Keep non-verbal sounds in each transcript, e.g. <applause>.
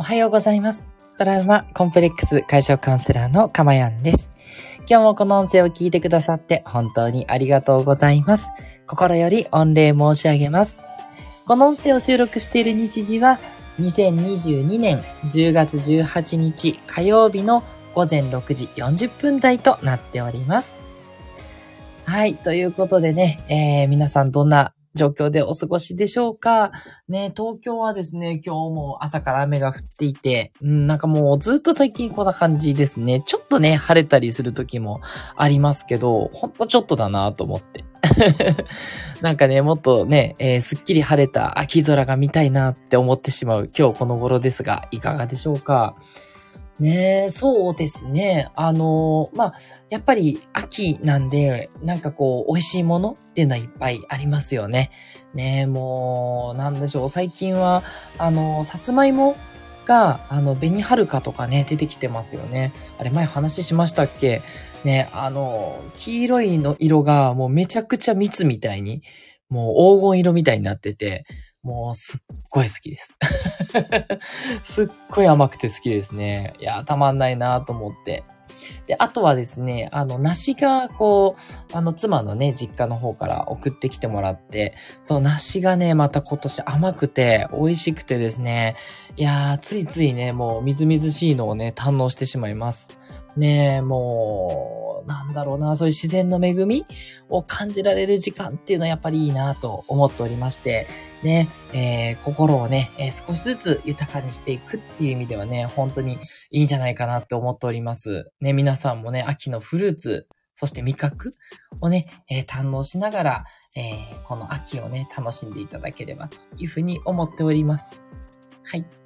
おはようございます。トラウマコンプレックス解消カウンセラーのかまやんです。今日もこの音声を聞いてくださって本当にありがとうございます。心より御礼申し上げます。この音声を収録している日時は2022年10月18日火曜日の午前6時40分台となっております。はい。ということでね、えー、皆さんどんな状況でお過ごしでしょうか？ね、東京はですね、今日も朝から雨が降っていて、うん、なんかもうずっと最近こんな感じですね。ちょっとね、晴れたりする時もありますけど、ほんとちょっとだなと思って。<laughs> なんかね、もっとね、えーすっきり晴れた秋空が見たいなって思ってしまう今日この頃ですが、いかがでしょうか？ねえ、そうですね。あのまあ、やっぱり秋なんで、なんかこう、美味しいものっていうのはいっぱいありますよね。ねえ、もう、なんでしょう。最近は、あのさつまいもが、あの、紅はるかとかね、出てきてますよね。あれ前話しましたっけ？ね、あの黄色いの色がもうめちゃくちゃ蜜みたいに、もう黄金色みたいになってて、もうすっごい好きです。<laughs> すっごい甘くて好きですね。いや、たまんないなと思って。で、あとはですね、あの、梨が、こう、あの、妻のね、実家の方から送ってきてもらって、その梨がね、また今年甘くて、美味しくてですね、いやー、ついついね、もう、みずみずしいのをね、堪能してしまいます。ねえ、もう、なんだろうな、そういう自然の恵みを感じられる時間っていうのはやっぱりいいなと思っておりまして、ね、えー心をね、えー少しずつ豊かにしていくっていう意味ではね、本当にいいんじゃないかなって思っております。ね、皆さんもね、秋のフルーツ、そして味覚をね、えー堪能しながら、えーこの秋をね、楽しんでいただければというふうに思っております。はい。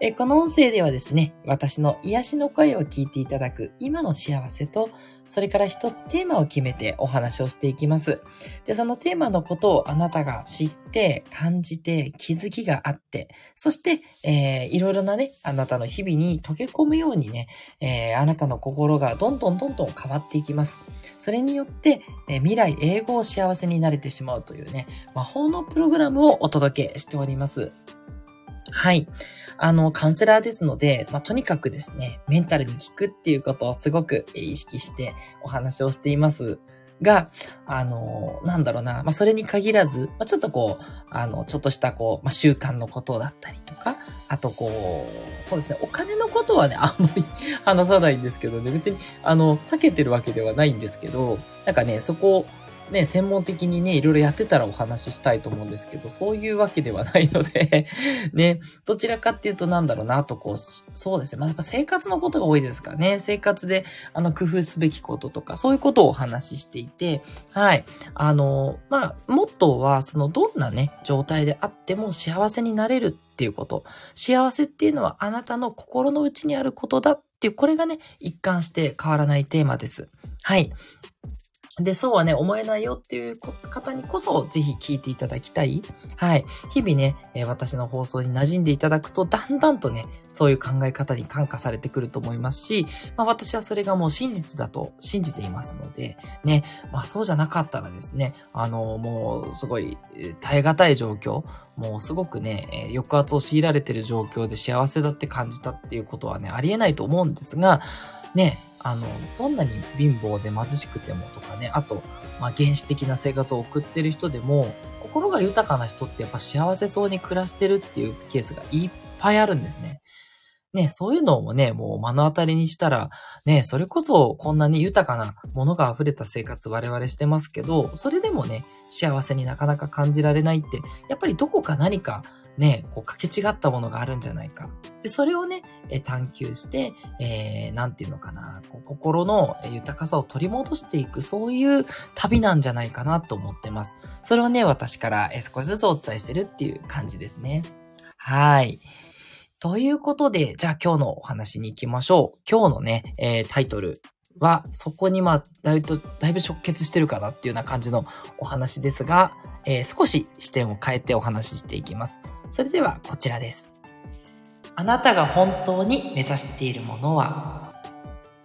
えこの音声ではですね、私の癒しの声を聞いていただく今の幸せと、それから一つテーマを決めてお話をしていきます。で、そのテーマのことをあなたが知って、感じて、気づきがあって、そして、えーいろいろなね、あなたの日々に溶け込むようにね、えーあなたの心がどんどんどんどん変わっていきます。それによって、え未来永劫幸せになれてしまうというね、魔法のプログラムをお届けしております。はい。あの、カウンセラーですので、まあ、とにかくですね、メンタルに効くっていうことをすごく意識してお話をしていますが、あの、なんだろうな、まあ、それに限らず、まあ、ちょっとこう、あの、ちょっとしたこう、まあ、習慣のことだったりとか、あとこう、そうですね、お金のことはね、あんまり <laughs> 話さないんですけどね、別に、あの、避けてるわけではないんですけど、なんかね、そこ、ね、専門的にね、いろいろやってたらお話ししたいと思うんですけど、そういうわけではないので、<laughs> ね、どちらかっていうとなんだろうな、とこう、そうですね。まあ、やっぱ生活のことが多いですからね。生活で、あの、工夫すべきこととか、そういうことをお話ししていて、はい。あの、まあ、モットーは、その、どんなね、状態であっても幸せになれるっていうこと。幸せっていうのはあなたの心の内にあることだっていう、これがね、一貫して変わらないテーマです。はい。で、そうはね、思えないよっていう方にこそ、ぜひ聞いていただきたい。はい。日々ね、えー私の放送に馴染んでいただくと、だんだんとね、そういう考え方に感化されてくると思いますし、まあ私はそれがもう真実だと信じていますので、ね、まあそうじゃなかったらですね、あの、もうすごい耐え難い状況、もうすごくね、えー抑圧を強いられてる状況で幸せだって感じたっていうことはね、ありえないと思うんですが、ね、あの、どんなに貧乏で貧しくてもとかね、あと、まあ原始的な生活を送ってる人でも、心が豊かな人ってやっぱ幸せそうに暮らしてるっていうケースがいっぱいあるんですね。ね、そういうのもね、もう目の当たりにしたら、ね、それこそこんなに豊かなものが溢れた生活我々してますけど、それでもね、幸せになかなか感じられないって、やっぱりどこか何かね、こうかけ違ったものがあるんじゃないか。で、それをね、え探求して、えー、なんていうのかな、こう心の豊かさを取り戻していく、そういう旅なんじゃないかなと思ってます。それをね、私からえ少しずつお伝えしてるっていう感じですね。はい。ということで、じゃあ今日のお話に行きましょう。今日のね、えータイトルは、そこにまあ、だいぶ、だいぶ直結してるかなっていうような感じのお話ですが、えー少し視点を変えてお話ししていきます。それではこちらです。あなたが本当に目指しているものは？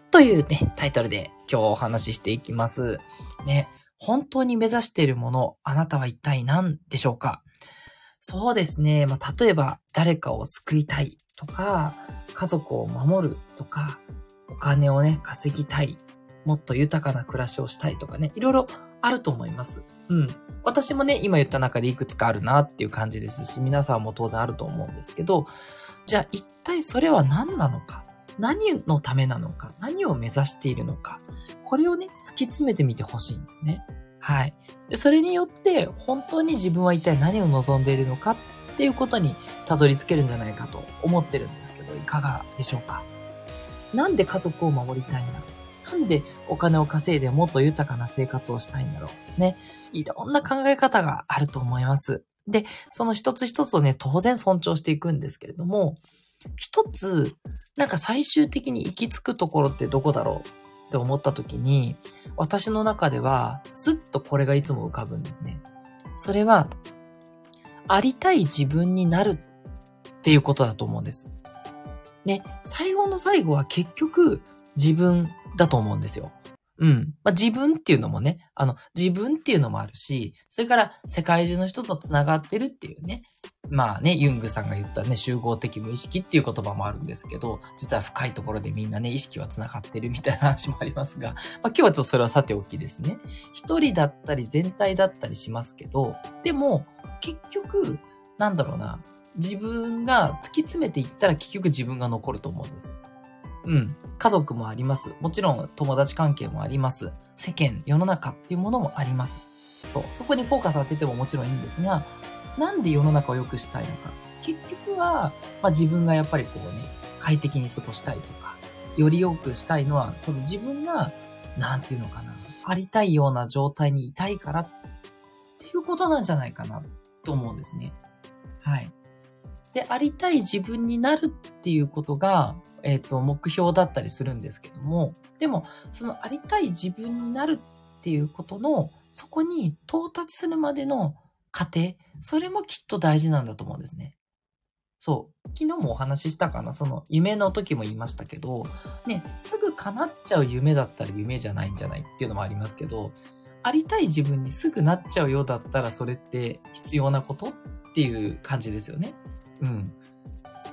というね、タイトルで今日お話ししていきます。ね、本当に目指しているもの、あなたは一体何でしょうか？そうですね。まあ、例えば、誰かを救いたいとか、家族を守るとか、お金をね、稼ぎたい。もっと豊かな暮らしをしたいとかね、いろいろあると思います。うん。私もね、今言った中でいくつかあるなっていう感じですし、皆さんも当然あると思うんですけど、じゃあ一体それは何なのか？何のためなのか？何を目指しているのか？これをね、突き詰めてみてほしいんですね。はい。で、それによって、本当に自分は一体何を望んでいるのか？っていうことにたどり着けるんじゃないかと思ってるんですけど、いかがでしょうか？なんで家族を守りたいんだろうなんでお金を稼いでもっと豊かな生活をしたいんだろうね。いろんな考え方があると思います。で、その一つ一つをね、当然尊重していくんですけれども、一つ、なんか最終的に行き着くところってどこだろうって思った時に、私の中では、スッとこれがいつも浮かぶんですね。それは、ありたい自分になるっていうことだと思うんです。ね、最後の最後は結局自分だと思うんですよ。うん。まあ、自分っていうのもね、あの、自分っていうのもあるし、それから世界中の人と繋がってるっていうね。まあね、ユングさんが言ったね、集合的無意識っていう言葉もあるんですけど、実は深いところでみんなね、意識は繋がってるみたいな話もありますが、<laughs> まあ今日はちょっとそれはさておきですね。一人だったり全体だったりしますけど、でも、結局、なんだろうな、自分が突き詰めていったら結局自分が残ると思うんです。うん。家族もあります。もちろん友達関係もあります。世間、世の中っていうものもあります。そう。そこにフォーカス当ててももちろんいいんですが、なんで世の中を良くしたいのか。結局は、まあ、自分がやっぱりこうね、快適に過ごしたいとか、より良くしたいのは、その自分が、なんていうのかな、ありたいような状態にいたいからっていうことなんじゃないかなと思うんですね。はい。で、ありたい自分になるっていうことが、え、ー、と、目標だったりするんですけども、でも、そのありたい自分になるっていうことの、そこに到達するまでの過程、それもきっと大事なんだと思うんですね。そう。昨日もお話ししたかなその夢の時も言いましたけど、ね、すぐ叶っちゃう夢だったら夢じゃないんじゃないっていうのもありますけど、ありたい自分にすぐなっちゃうようだったらそれって必要なことっていう感じですよね。うん。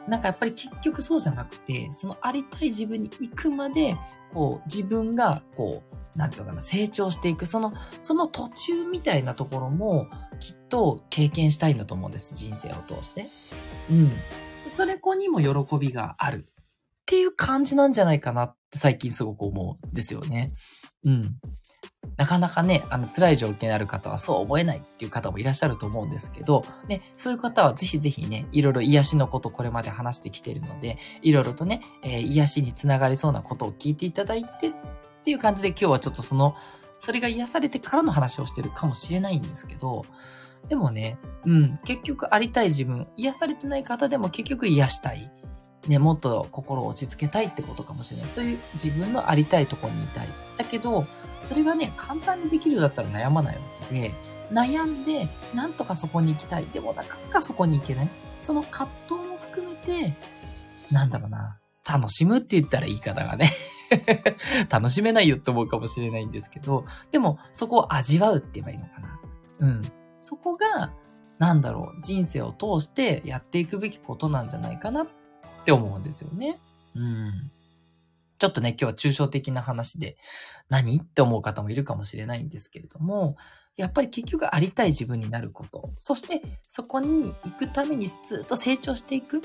なんかやっぱり結局そうじゃなくて、そのありたい自分に行くまで、こう自分がこう、なんていうのかな、成長していく、その、その途中みたいなところもきっと経験したいんだと思うんです、人生を通して。うん。それ子にも喜びがあるっていう感じなんじゃないかなって最近すごく思うんですよね。うん。なかなかね、あの、辛い状況にある方はそう思えないっていう方もいらっしゃると思うんですけど、ね、そういう方はぜひぜひね、いろいろ癒しのことこれまで話してきているので、いろいろとね、えー、癒しにつながりそうなことを聞いていただいてっていう感じで今日はちょっとその、それが癒されてからの話をしてるかもしれないんですけど、でもね、うん、結局ありたい自分、癒されてない方でも結局癒したい。ね、もっと心を落ち着けたいってことかもしれない。そういう自分のありたいところにいたい。だけど、それがね、簡単にできるようだったら悩まないわけで、悩んで、なんとかそこに行きたい。でもなかなかそこに行けない。その葛藤も含めて、なんだろうな、楽しむって言ったら言い方がね <laughs> 楽しめないよって思うかもしれないんですけど、でもそこを味わうって言えばいいのかな。うん。そこが、なんだろう、人生を通してやっていくべきことなんじゃないかなって思うんですよね。うん。ちょっとね、今日は抽象的な話で、何？って思う方もいるかもしれないんですけれども、やっぱり結局ありたい自分になること。そしてそこに行くためにずっと成長していく。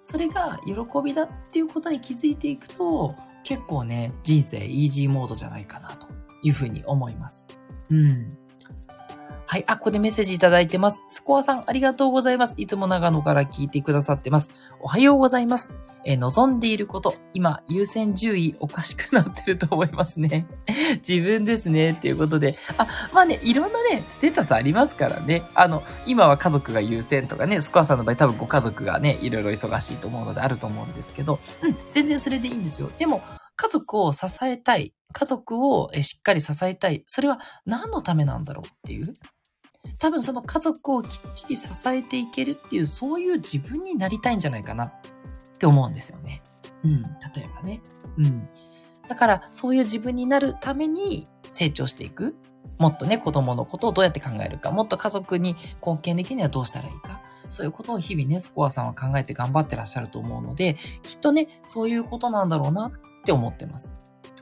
それが喜びだっていうことに気づいていくと、結構ね、人生イージーモードじゃないかなというふうに思います。うん。はい。あ、ここでメッセージいただいてます。スコアさん、ありがとうございます。いつも長野から聞いてくださってます。おはようございます。えー、望んでいること、今、優先順位おかしくなってると思いますね。<laughs> 自分ですね。っていうことで。あ、まあね、いろんなね、ステータスありますからね。あの、今は家族が優先とかね、スコアさんの場合多分ご家族がね、いろいろ忙しいと思うのであると思うんですけど、うん、全然それでいいんですよ。でも、家族を支えたい。家族をしっかり支えたい。それは何のためなんだろうっていう。多分その家族をきっちり支えていけるっていう、そういう自分になりたいんじゃないかなって思うんですよね。うん。例えばね。うん。だから、そういう自分になるために成長していく。もっとね、子供のことをどうやって考えるか。もっと家族に貢献できるにはどうしたらいいか。そういうことを日々ね、スコアさんは考えて頑張ってらっしゃると思うので、きっとね、そういうことなんだろうなって思ってます。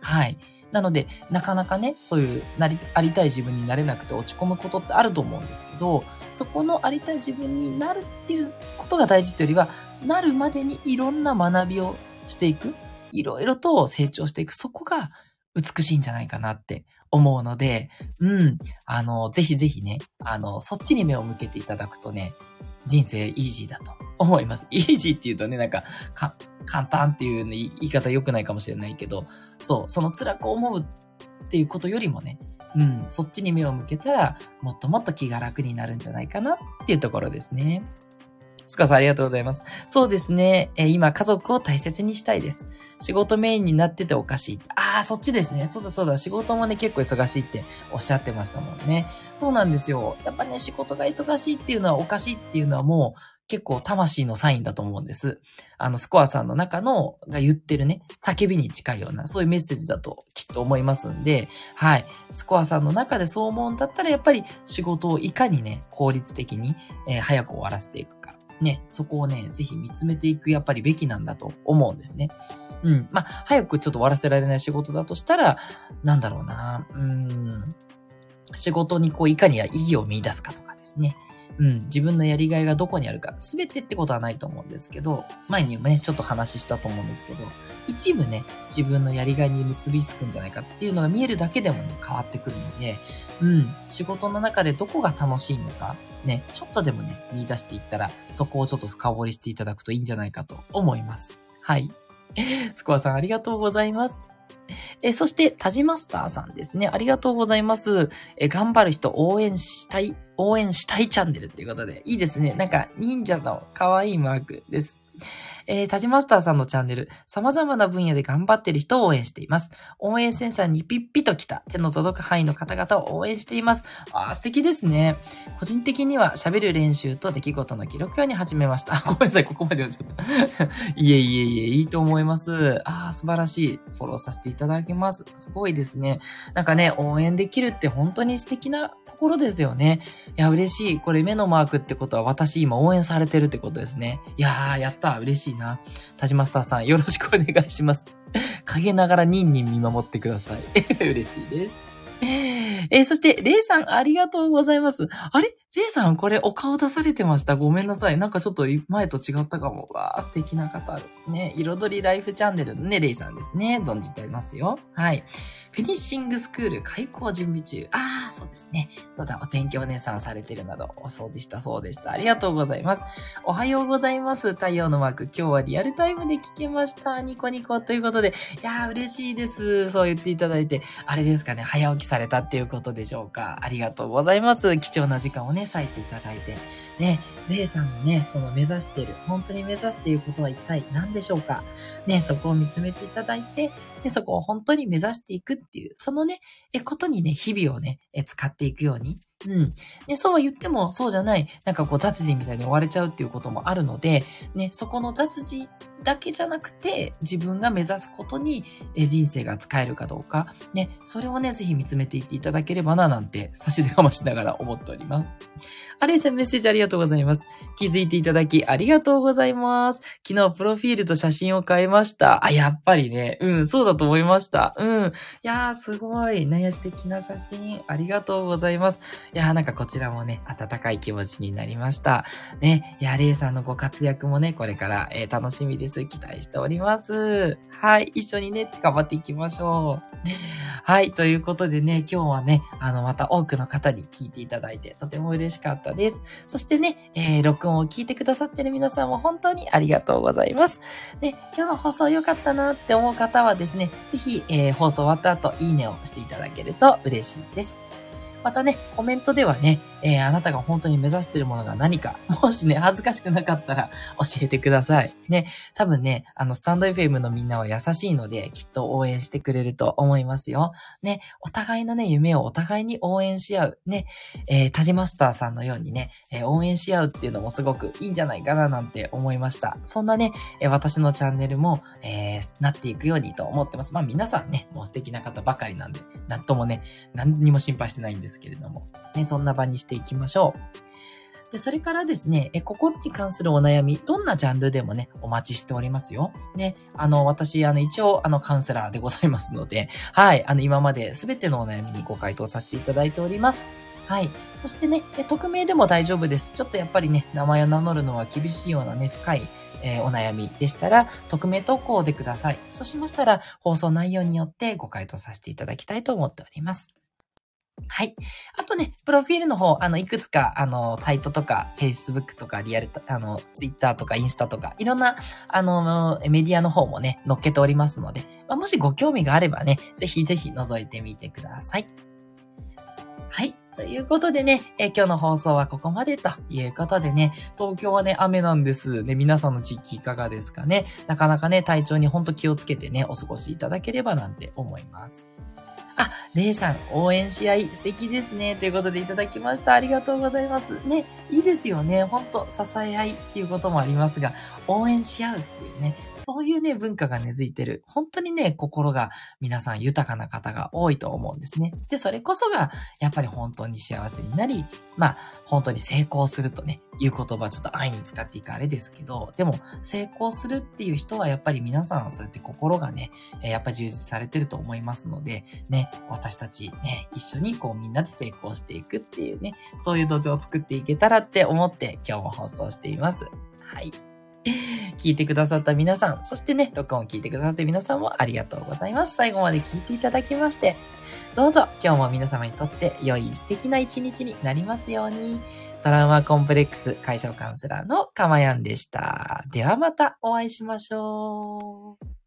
はい。なので、なかなかね、そういうなり、ありたい自分になれなくて落ち込むことってあると思うんですけど、そこのありたい自分になるっていうことが大事っていうよりは、なるまでにいろんな学びをしていく、いろいろと成長していく、そこが美しいんじゃないかなって思うので、うん、あの、ぜひぜひね、あの、そっちに目を向けていただくとね、人生イージーだと思います。イージーって言うとね、なんか、か、簡単っていう、言い方良くないかもしれないけど、そう、その辛く思うっていうことよりもね、うん、そっちに目を向けたら、もっともっと気が楽になるんじゃないかなっていうところですね。スカさんありがとうございます。そうですね。え今、家族を大切にしたいです。仕事メインになってておかしい。ああ、そっちですね。そうだそうだ。仕事もね、結構忙しいっておっしゃってましたもんね。そうなんですよ。やっぱね、仕事が忙しいっていうのはおかしいっていうのはもう、結構魂のサインだと思うんです。あの、スコアさんの中のが言ってるね、叫びに近いような、そういうメッセージだときっと思いますんで、はい。スコアさんの中でそう思うんだったら、やっぱり仕事をいかにね、効率的に、えー、早く終わらせていくか。ね、そこをね、ぜひ見つめていく、やっぱりべきなんだと思うんですね。うん。まあ、早くちょっと終わらせられない仕事だとしたら、なんだろうな、うん、仕事にこう、いかに意義を見出すかとかですね。うん、自分のやりがいがどこにあるか、すべてってことはないと思うんですけど、前にもね、ちょっと話したと思うんですけど、一部ね、自分のやりがいに結びつくんじゃないかっていうのが見えるだけでもね、変わってくるので、うん、仕事の中でどこが楽しいのか、ね、ちょっとでもね、見出していったら、そこをちょっと深掘りしていただくといいんじゃないかと思います。はい。<laughs> スコアさんありがとうございます。えそして、タジマスターさんですね。ありがとうございます。え頑張る人応援したい、応援したいチャンネルっていうことで、いいですね。なんか、忍者の可愛いマークです。えー、タジマスターさんのチャンネル、様々な分野で頑張ってる人を応援しています。応援センサーにピッピと来た手の届く範囲の方々を応援しています。あ、素敵ですね。個人的には喋る練習と出来事の記録用に始めました。<laughs> ごめんなさい、ここまでちょっと <laughs> いえいえいえ、いいと思います。あ、素晴らしい。フォローさせていただきます。すごいですね。なんかね、応援できるって本当に素敵な心ですよね。いや、嬉しい。これ目のマークってことは私今応援されてるってことですね。いやー、やった。嬉しいな。田島スターさん、よろしくお願いします。<laughs> 陰ながらニンニン見守ってください。<laughs> 嬉しいです。えー、そして、レイさん、ありがとうございます。あれ？レイさん、これお顔出されてました？ごめんなさい。なんかちょっと前と違ったかも。わー、素敵な方ですね。彩りライフチャンネルのね、レイさんですね。存じてますよ。はい。フィニッシングスクール開校準備中。あー、そうですね。そうだ、お天気お姉さんされてるなど、そうでした、そうでした。ありがとうございます。おはようございます。太陽のマーク。今日はリアルタイムで聞けました。ニコニコということで。いやー、嬉しいです。そう言っていただいて。あれですかね、早起きされたっていうことでしょうか。ありがとうございます。貴重な時間をね、ね、咲いていただいて。ね、レイさんのね、その目指している、本当に目指していることは一体何でしょうか？ね、そこを見つめていただいて、で、そこを本当に目指していくっていう、そのね、え、ことにね、日々をね、え、使っていくように、うん。で、そうは言っても、そうじゃない、なんかこう雑事みたいに追われちゃうっていうこともあるので、ね、そこの雑事だけじゃなくて、自分が目指すことに、え人生が使えるかどうか、ね、それをね、ぜひ見つめていっていただければな、なんて、差し出かましながら思っております。アレイさんメッセージありがとうございます。気づいていただきありがとうございます。昨日プロフィールと写真を変えました。あ、やっぱりね、うん、そうだと思いました。うん。いやー、すごい。ね、素敵な写真。ありがとうございます。いやなんかこちらもね、温かい気持ちになりました。ね、いや、レイさんのご活躍もね、これから、えー、楽しみです。期待しております。はい、一緒にね、頑張っていきましょう。はい、ということでね、今日はね、あの、また多くの方に聞いていただいて、とても嬉しかったです。そしてね、えー、録音を聞いてくださってる皆さんも本当にありがとうございます。で、今日の放送良かったなって思う方はですね、ぜひ、えー、放送終わった後、いいねをしていただけると嬉しいです。またね、コメントではね、えー、あなたが本当に目指しているものが何か、<laughs> もしね、恥ずかしくなかったら教えてください。ね、多分ね、あの、スタンド FM のみんなは優しいので、きっと応援してくれると思いますよ。ね、お互いのね、夢をお互いに応援し合う。ね、えー、タジマスターさんのようにね、えー、応援し合うっていうのもすごくいいんじゃないかななんて思いました。そんなね、えー、私のチャンネルも、えー、なっていくようにと思ってます。まあ皆さんね、もう素敵な方ばかりなんで、なんともね、何にも心配してないんですですけれども、ね、そんな場にしていきましょう。で、それからですね、え、心に関するお悩み、どんなジャンルでもね、お待ちしておりますよ。ね、あの、私、あの、一応、あの、カウンセラーでございますので、はい、あの、今まで全てのお悩みにご回答させていただいております。はい。そしてね、匿名でも大丈夫です。ちょっとやっぱりね、名前を名乗るのは厳しいようなね、深い、えー、お悩みでしたら、匿名投稿でください。そうしましたら、放送内容によってご回答させていただきたいと思っております。はい。あとね、プロフィールの方、あの、いくつか、あの、サイトとか、Facebook とか、リアル、あの、Twitter とか、インスタとか、いろんな、あの、メディアの方もね、載っけておりますので、まあ、もしご興味があればね、ぜひぜひ覗いてみてください。はい。ということでね、え今日の放送はここまでということでね、東京はね、雨なんです。ね、皆さんの地域いかがですかね。なかなかね、体調にほんと気をつけてね、お過ごしいただければなんて思います。あ、レイさん、応援し合い素敵ですね。ということでいただきました。ありがとうございます。ね、いいですよね。ほんと、支え合いっていうこともありますが、応援し合うっていうね、そういうね、文化が根付いてる。本当にね、心が皆さん豊かな方が多いと思うんですね。で、それこそが、やっぱり本当に幸せになり、まあ、本当に成功するとね、いう言葉ちょっと愛に使っていくあれですけど、でも、成功するっていう人はやっぱり皆さんそうやって心がね、やっぱ充実されてると思いますので、ね、私たちね、一緒にこうみんなで成功していくっていうね、そういう土壌を作っていけたらって思って今日も放送しています。はい。聞いてくださった皆さん、そしてね、録音を聞いてくださった皆さんもありがとうございます。最後まで聞いていただきまして、どうぞ今日も皆様にとって良い素敵な一日になりますように。トラウマコンプレックス解消カウンセラーのかまやんでした。ではまたお会いしましょう。